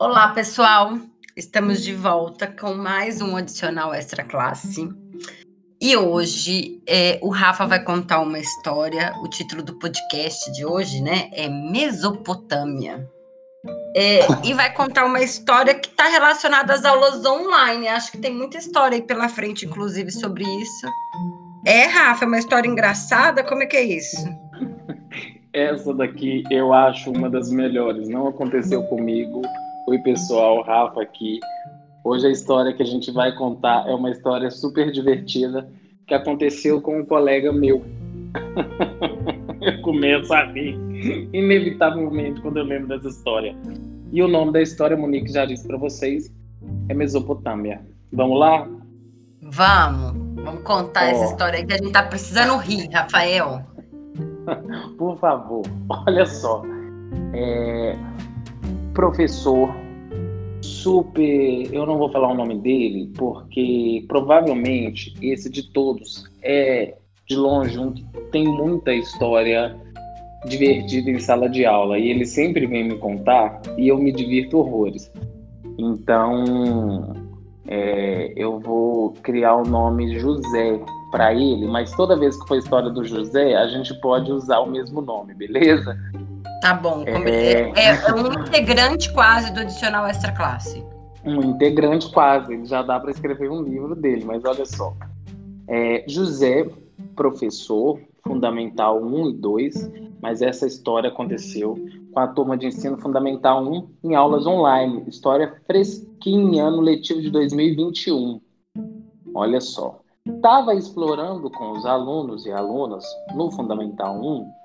Olá, pessoal. Estamos de volta com mais um adicional extra classe. E hoje é, o Rafa vai contar uma história. O título do podcast de hoje, né, é Mesopotâmia. É, e vai contar uma história que está relacionada às aulas online. Acho que tem muita história aí pela frente, inclusive, sobre isso. É, Rafa, é uma história engraçada? Como é que é isso? Essa daqui eu acho uma das melhores. Não aconteceu comigo. Oi, pessoal, Rafa aqui. Hoje a história que a gente vai contar é uma história super divertida que aconteceu com um colega meu. eu começo a rir, inevitavelmente, quando eu lembro dessa história. E o nome da história, Monique já disse para vocês, é Mesopotâmia. Vamos lá? Vamos, vamos contar oh. essa história aí que a gente tá precisando rir, Rafael. Por favor, olha só. É, professor super. Eu não vou falar o nome dele, porque provavelmente esse de todos é de longe um que tem muita história divertida em sala de aula. E ele sempre vem me contar e eu me divirto horrores. Então, é, eu vou criar o nome José para ele, mas toda vez que for a história do José, a gente pode usar o mesmo nome, beleza? Tá bom. É... é, é um integrante quase do adicional extra classe. Um integrante quase. Ele já dá para escrever um livro dele, mas olha só. É, José, professor, fundamental 1 e 2, mas essa história aconteceu com a turma de ensino fundamental 1 em aulas online. História fresquinha, ano letivo de 2021. Olha só. Estava explorando com os alunos e alunas no Fundamental 1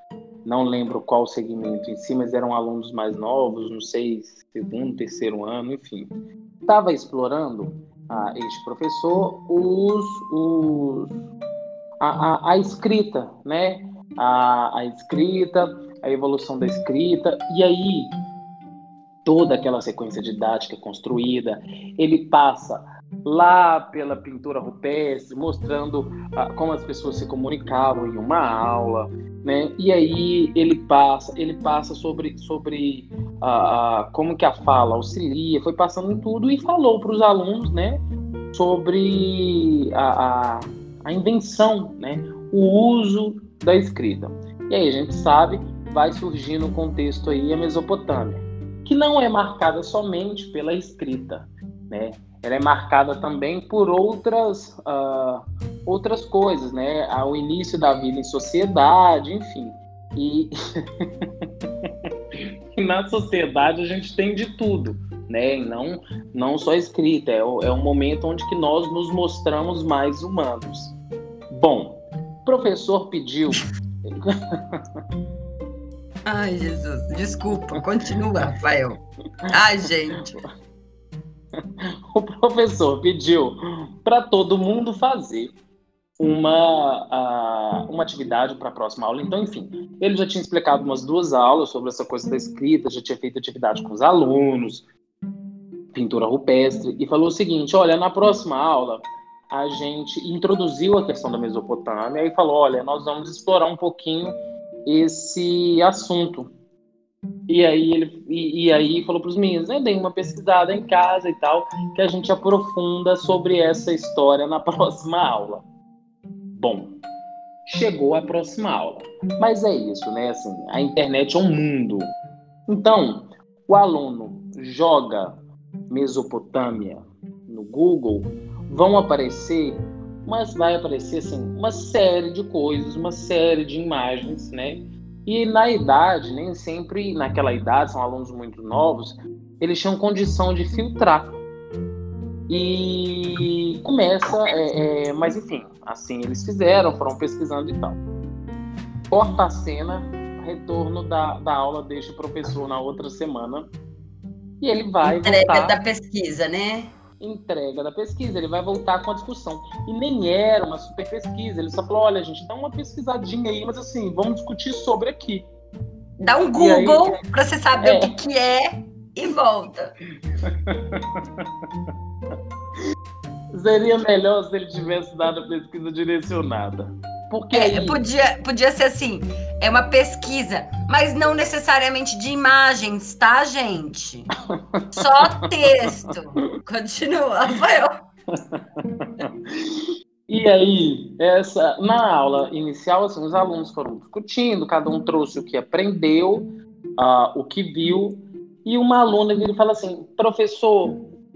não lembro qual segmento em si, mas eram alunos mais novos, não sei, segundo, terceiro ano, enfim. Estava explorando ah, este professor os, os a, a, a, escrita, né? A, a escrita, a evolução da escrita, e aí toda aquela sequência didática construída, ele passa lá pela pintura rupestre, mostrando ah, como as pessoas se comunicavam em uma aula, né? E aí ele passa, ele passa sobre, sobre ah, como que a fala auxilia, foi passando em tudo e falou para os alunos, né? Sobre a, a, a invenção, né? O uso da escrita. E aí a gente sabe, vai surgir no contexto aí a Mesopotâmia, que não é marcada somente pela escrita, né? Ela é marcada também por outras, uh, outras coisas, né? O início da vida em sociedade, enfim. E na sociedade a gente tem de tudo, né? E não, não só escrita, é, é um momento onde que nós nos mostramos mais humanos. Bom, o professor pediu. Ai, Jesus, desculpa, continua, Rafael. Ai, gente. o professor pediu para todo mundo fazer uma, uma atividade para a próxima aula. Então, enfim, ele já tinha explicado umas duas aulas sobre essa coisa da escrita, já tinha feito atividade com os alunos, pintura rupestre, e falou o seguinte: olha, na próxima aula a gente introduziu a questão da Mesopotâmia e falou: olha, nós vamos explorar um pouquinho esse assunto e aí ele e, e aí falou para os meninos, né, dei uma pesquisada em casa e tal, que a gente aprofunda sobre essa história na próxima aula. Bom, chegou a próxima aula. Mas é isso, né? Assim, a internet é um mundo. Então, o aluno joga Mesopotâmia no Google, vão aparecer, mas vai aparecer assim uma série de coisas, uma série de imagens, né? E na idade, nem sempre naquela idade, são alunos muito novos, eles tinham condição de filtrar. E começa, é, é, mas enfim, assim eles fizeram, foram pesquisando e tal. Corta a cena, retorno da, da aula deste professor na outra semana. E ele vai. Entrega voltar... da pesquisa, né? Entrega da pesquisa, ele vai voltar com a discussão. E nem era uma super pesquisa, ele só falou: olha, gente, dá uma pesquisadinha aí, mas assim, vamos discutir sobre aqui. Dá um Google para você saber é. o que, que é e volta. Seria melhor se ele tivesse dado a pesquisa direcionada. Porque É, aí... podia, podia ser assim, é uma pesquisa, mas não necessariamente de imagens, tá, gente? Só texto. Continua, Rafael. E aí, essa, na aula inicial, assim, os alunos foram discutindo, cada um trouxe o que aprendeu, ah, o que viu, e uma aluna vira e fala assim, professor,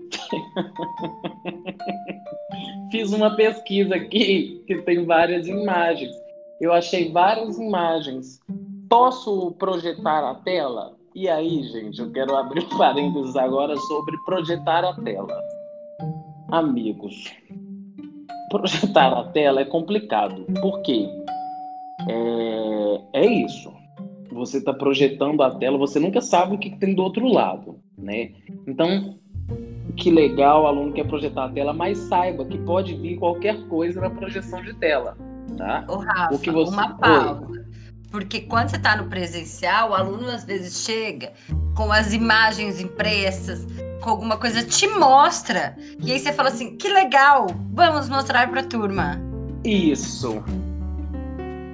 fiz uma pesquisa aqui que tem várias imagens. Eu achei várias imagens. Posso projetar a tela? E aí, gente, eu quero abrir um parênteses agora sobre projetar a tela. Amigos, projetar a tela é complicado. Por quê? É, é isso. Você está projetando a tela, você nunca sabe o que, tem do outro lado, né? Então, que legal, o aluno quer projetar a tela, mas saiba que pode vir qualquer coisa na projeção de tela, tá? Ô, Rafa, O que você- uma pausa. Porque quando você está no presencial, o aluno às vezes chega com as imagens impressas, com alguma coisa, te mostra. E aí você fala assim: que legal, vamos mostrar para a turma. Isso.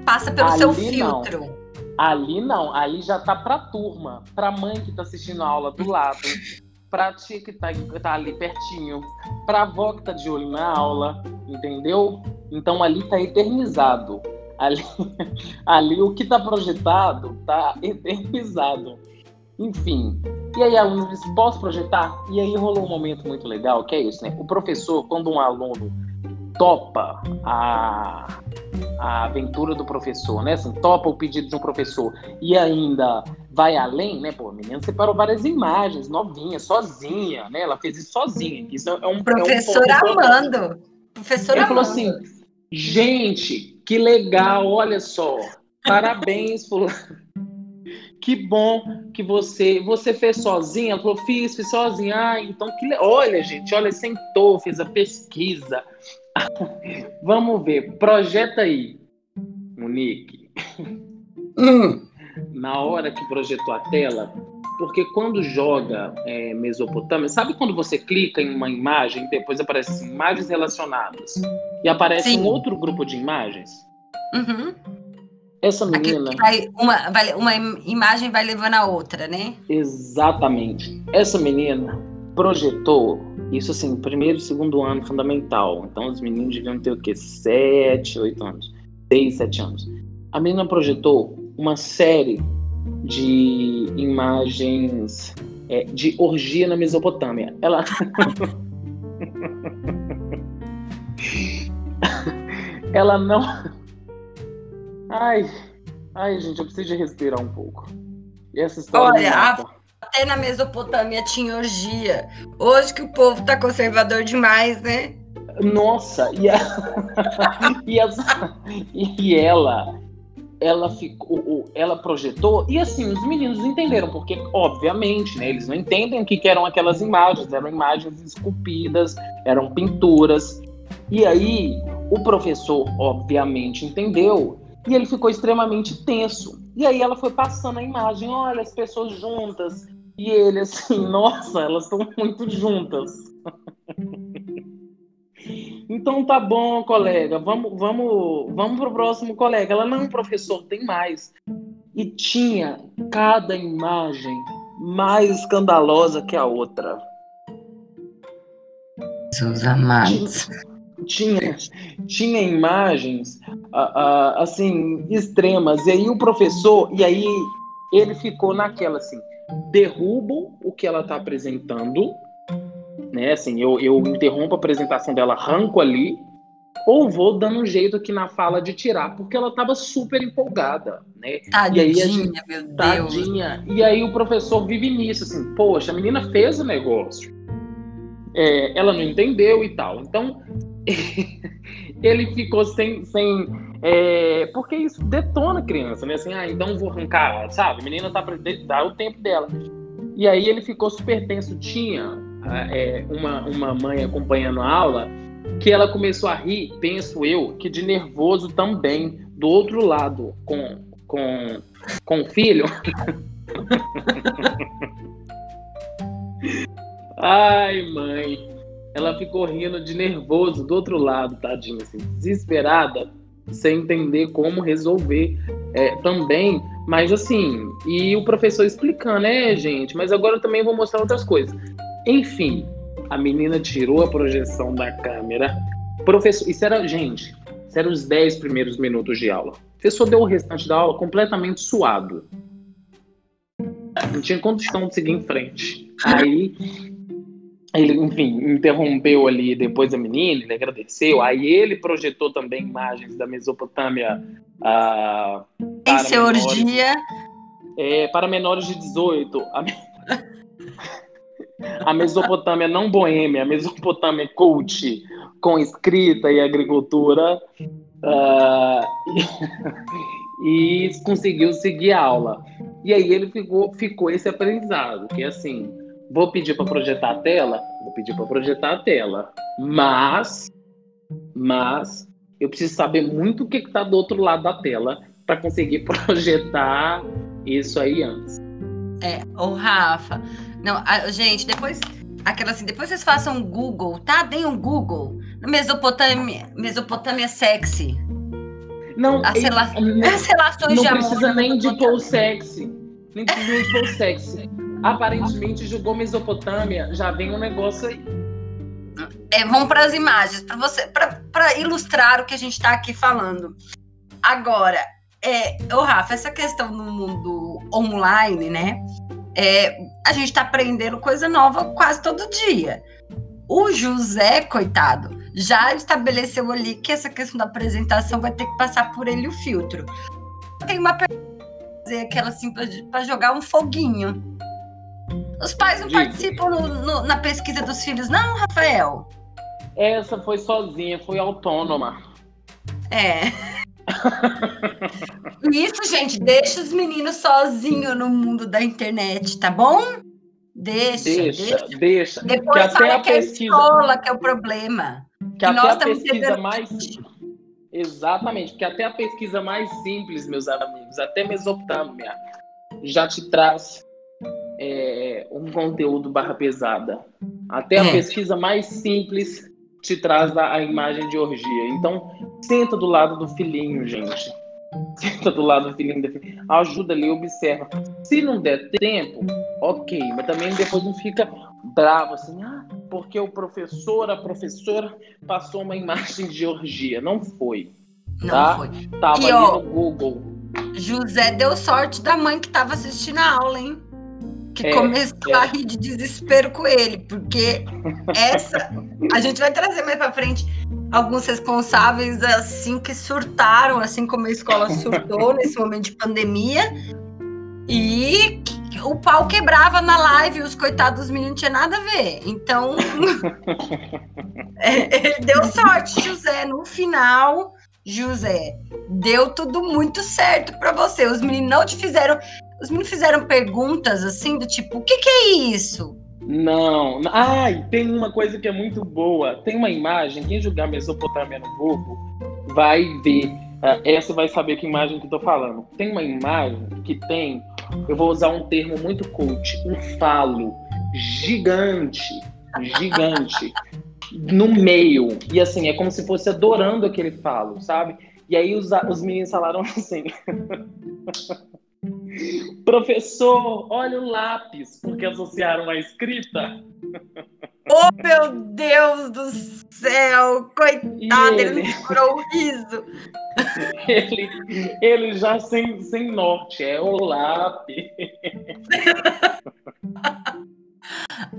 Passa pelo Ali seu não. filtro. Ali não, ali já tá pra turma, pra mãe que tá assistindo a aula do lado, pra tia que tá, tá ali pertinho, pra avó que tá de olho na aula, entendeu? Então ali tá eternizado. Ali, ali o que tá projetado tá eternizado. Enfim. E aí a disse, posso projetar? E aí rolou um momento muito legal, que é isso, né? O professor, quando um aluno topa a, a aventura do professor, né? Assim, topa o pedido de um professor e ainda vai além, né? Pô, a menina separou várias imagens, novinha, sozinha, né? Ela fez isso sozinha. Isso é um, Professor é um amando. Professor Ele falou assim, gente, que legal, olha só. Parabéns, fulano. Que bom que você você fez sozinha. Ela falou, fiz, fiz sozinha. Ah, então que le... olha, gente, olha, sentou, fez a pesquisa. Vamos ver, projeta aí, Monique. Hum, Na hora que projetou a tela, porque quando joga é, Mesopotâmia, sabe quando você clica em uma imagem depois aparece assim, imagens relacionadas e aparece Sim. um outro grupo de imagens? uhum. Essa menina, vai, uma, vai- uma im- imagem vai levando a outra, né? exatamente, essa menina projetou isso assim, primeiro e segundo ano fundamental. Então os meninos deviam ter o quê? Sete, oito anos. Seis, sete anos. A menina projetou uma série de imagens é, de orgia na Mesopotâmia. Ela. Ela não. Ai, ai, gente, eu preciso de respirar um pouco. E essa história. Olha, mata. Até na Mesopotâmia tinha orgia. Hoje que o povo tá conservador demais, né? Nossa, e, a... e, essa- e ela, ela ficou, ela projetou e assim os meninos entenderam porque obviamente, né, eles não entendem o que, que eram aquelas imagens, eram imagens esculpidas, eram pinturas. E aí o professor obviamente entendeu e ele ficou extremamente tenso. E aí ela foi passando a imagem, olha as pessoas juntas e ele assim, nossa, elas estão muito juntas. Então tá bom, colega. Vamos, vamos, vamos pro próximo colega. Ela não, professor, tem mais. E tinha cada imagem mais escandalosa que a outra. Jesus amados. Tinha, tinha imagens ah, ah, assim extremas. E aí o professor, e aí ele ficou naquela assim, derrubo o que ela tá apresentando, né? Assim, eu, eu interrompo a apresentação dela, arranco ali, ou vou dando um jeito aqui na fala de tirar, porque ela tava super empolgada, né? Tadinha, E aí a gente- meu Deus. Tadinha. E aí o professor vive nisso, assim, poxa, a menina fez o negócio. É, ela não entendeu e tal. Então, ele ficou sem. sem é, porque isso detona a criança, né? Assim, ah, então vou arrancar, sabe? A menina tá dar o tempo dela. E aí ele ficou super tenso. Tinha é, uma, uma mãe acompanhando a aula que ela começou a rir, penso eu, que de nervoso também, do outro lado, com, com, com o filho. Ai, mãe. Ela ficou rindo de nervoso do outro lado, tadinha, assim, desesperada. sem entender como resolver é, também. Mas assim, e o professor explicando, né, gente? Mas agora eu também vou mostrar outras coisas. Enfim, a menina tirou a projeção da câmera. Professor, isso era, gente, isso era os 10 primeiros minutos de aula. O professor deu o restante da aula completamente suado. Não tinha condição de seguir em frente. Aí ele, enfim, interrompeu ali depois a menina, ele agradeceu. Aí ele projetou também imagens da Mesopotâmia uh, em Georgia. É, para menores de 18. A, a Mesopotâmia não boêmia, a Mesopotâmia cult, com escrita e agricultura. Uh, e, conseguiu seguir a aula. E aí ele ficou, ficou esse aprendizado, que é assim, Vou pedir para projetar a tela? Vou pedir para projetar a tela. Mas, mas, eu preciso saber muito o que está do outro lado da tela para conseguir projetar isso aí antes. É, o Rafa. Não, a, gente, depois. Aquela assim, depois vocês façam um Google, tá? Deem um Google. Mesopotâmia, Mesopotâmia sexy. Não, as, rela não, as relações não de amor. Não precisa nem de pôr sexy. Nem precisa de pôr sexy aparentemente julgou Mesopotâmia, já vem um negócio aí. É, vamos para as imagens, para você, para ilustrar o que a gente está aqui falando. Agora, é, ô Rafa, essa questão no mundo online, né? É, a gente está aprendendo coisa nova quase todo dia. O José, coitado, já estabeleceu ali que essa questão da apresentação vai ter que passar por ele o filtro. Tem uma pergunta aquela assim para jogar um foguinho. Os pais não Diga. participam no, no, na pesquisa dos filhos, não, Rafael? Essa foi sozinha, foi autônoma. É. Isso, gente, deixa os meninos sozinhos no mundo da internet, tá bom? Deixa, deixa. deixa. deixa. Depois que fala que pesquisa... é a escola que é o problema. Que, que até nós a pesquisa mais. Exatamente, porque até a pesquisa mais simples, meus amigos, até Mesopotâmia, já te traz é, um conteúdo barra pesada. Até a é. pesquisa mais simples te traz a, a, imagem de orgia. Então, senta do lado do filhinho, gente. Senta do lado do filhinho. Ajuda ali, observa. Se não der tempo, ok. Mas também depois não fica bravo assim, ah, porque o professor, a professora passou uma imagem de orgia. Não foi. Não tá? foi. Tava e, ali ó, no Google. José deu sorte da mãe que estava assistindo a aula, hein? Que é, começou é. a rir de desespero com ele, porque essa a gente vai trazer mais para frente alguns responsáveis assim que surtaram, assim como a escola surtou nesse momento de pandemia. E o pau quebrava na live, os coitados dos meninos não tinha nada a ver. Então, é, ele deu sorte, José. No final, José, deu tudo muito certo para você. Os meninos não te fizeram os meninos fizeram perguntas assim, do tipo, o que, que é isso? Não. Ai, tem uma coisa que é muito boa. Tem uma imagem, quem jogar Mesopotâmia no Google vai ver. Uh, essa vai saber que imagem que eu tô falando. Tem uma imagem que tem, eu vou usar um termo muito cult, um falo gigante, gigante, no meio. E assim, é como se fosse adorando aquele falo, sabe? E aí os, os meninos falaram assim. Professor, olha o lápis, porque associaram a escrita. Oh, meu Deus do céu! Coitado, ele, ele segurou o riso. Ele, ele já sem, sem norte, é o lápis.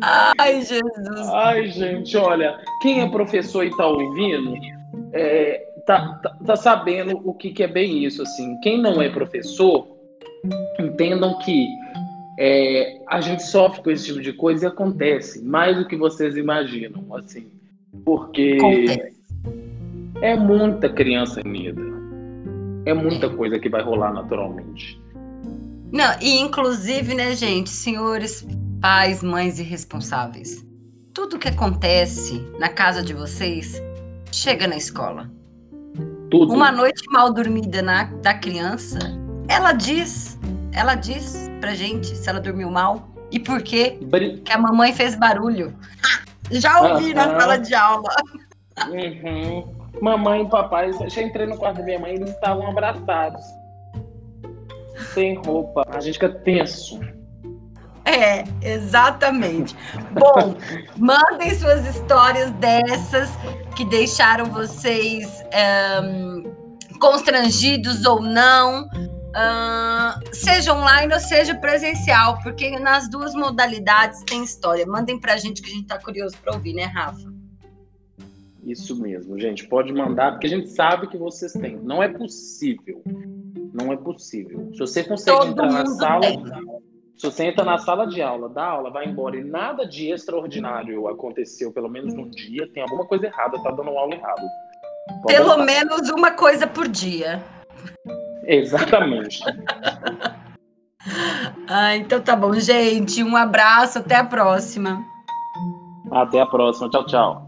Ai, Jesus. Ai, gente, olha, quem é professor e tá ouvindo, é, tá, tá, tá sabendo o que, que é bem isso, assim. Quem não é professor entendam que é, a gente sofre com esse tipo de coisa e acontece mais do que vocês imaginam, assim, porque acontece. é muita criança unida, é muita coisa que vai rolar naturalmente. Não, e inclusive, né, gente, senhores pais, mães irresponsáveis, tudo que acontece na casa de vocês chega na escola. Tudo. Uma noite mal dormida na, da criança ela diz, ela diz pra gente se ela dormiu mal e por quê? Que a mamãe fez barulho. Já ouvi na sala de aula. Uhum. Mamãe e papai, eu já entrei no quarto da minha mãe, eles estavam abraçados. Sem roupa. A gente fica tenso. É, exatamente. Bom, mandem suas histórias dessas que deixaram vocês um, constrangidos ou não, uh, seja online ou seja presencial, porque nas duas modalidades tem história. Mandem pra gente que a gente tá curioso para ouvir, né, Rafa? Isso mesmo, gente. Pode mandar, porque a gente sabe que vocês têm. Não é possível. Não é possível. Se você consegue Todo entrar na sala. Tem. Se você entra na sala de aula, dá aula, vai embora e nada de extraordinário aconteceu, pelo menos num dia, tem alguma coisa errada, tá dando aula errado. Pode pelo menos uma coisa por dia. Exatamente. ah, então tá bom, gente. Um abraço, até a próxima. Até a próxima. Tchau, tchau.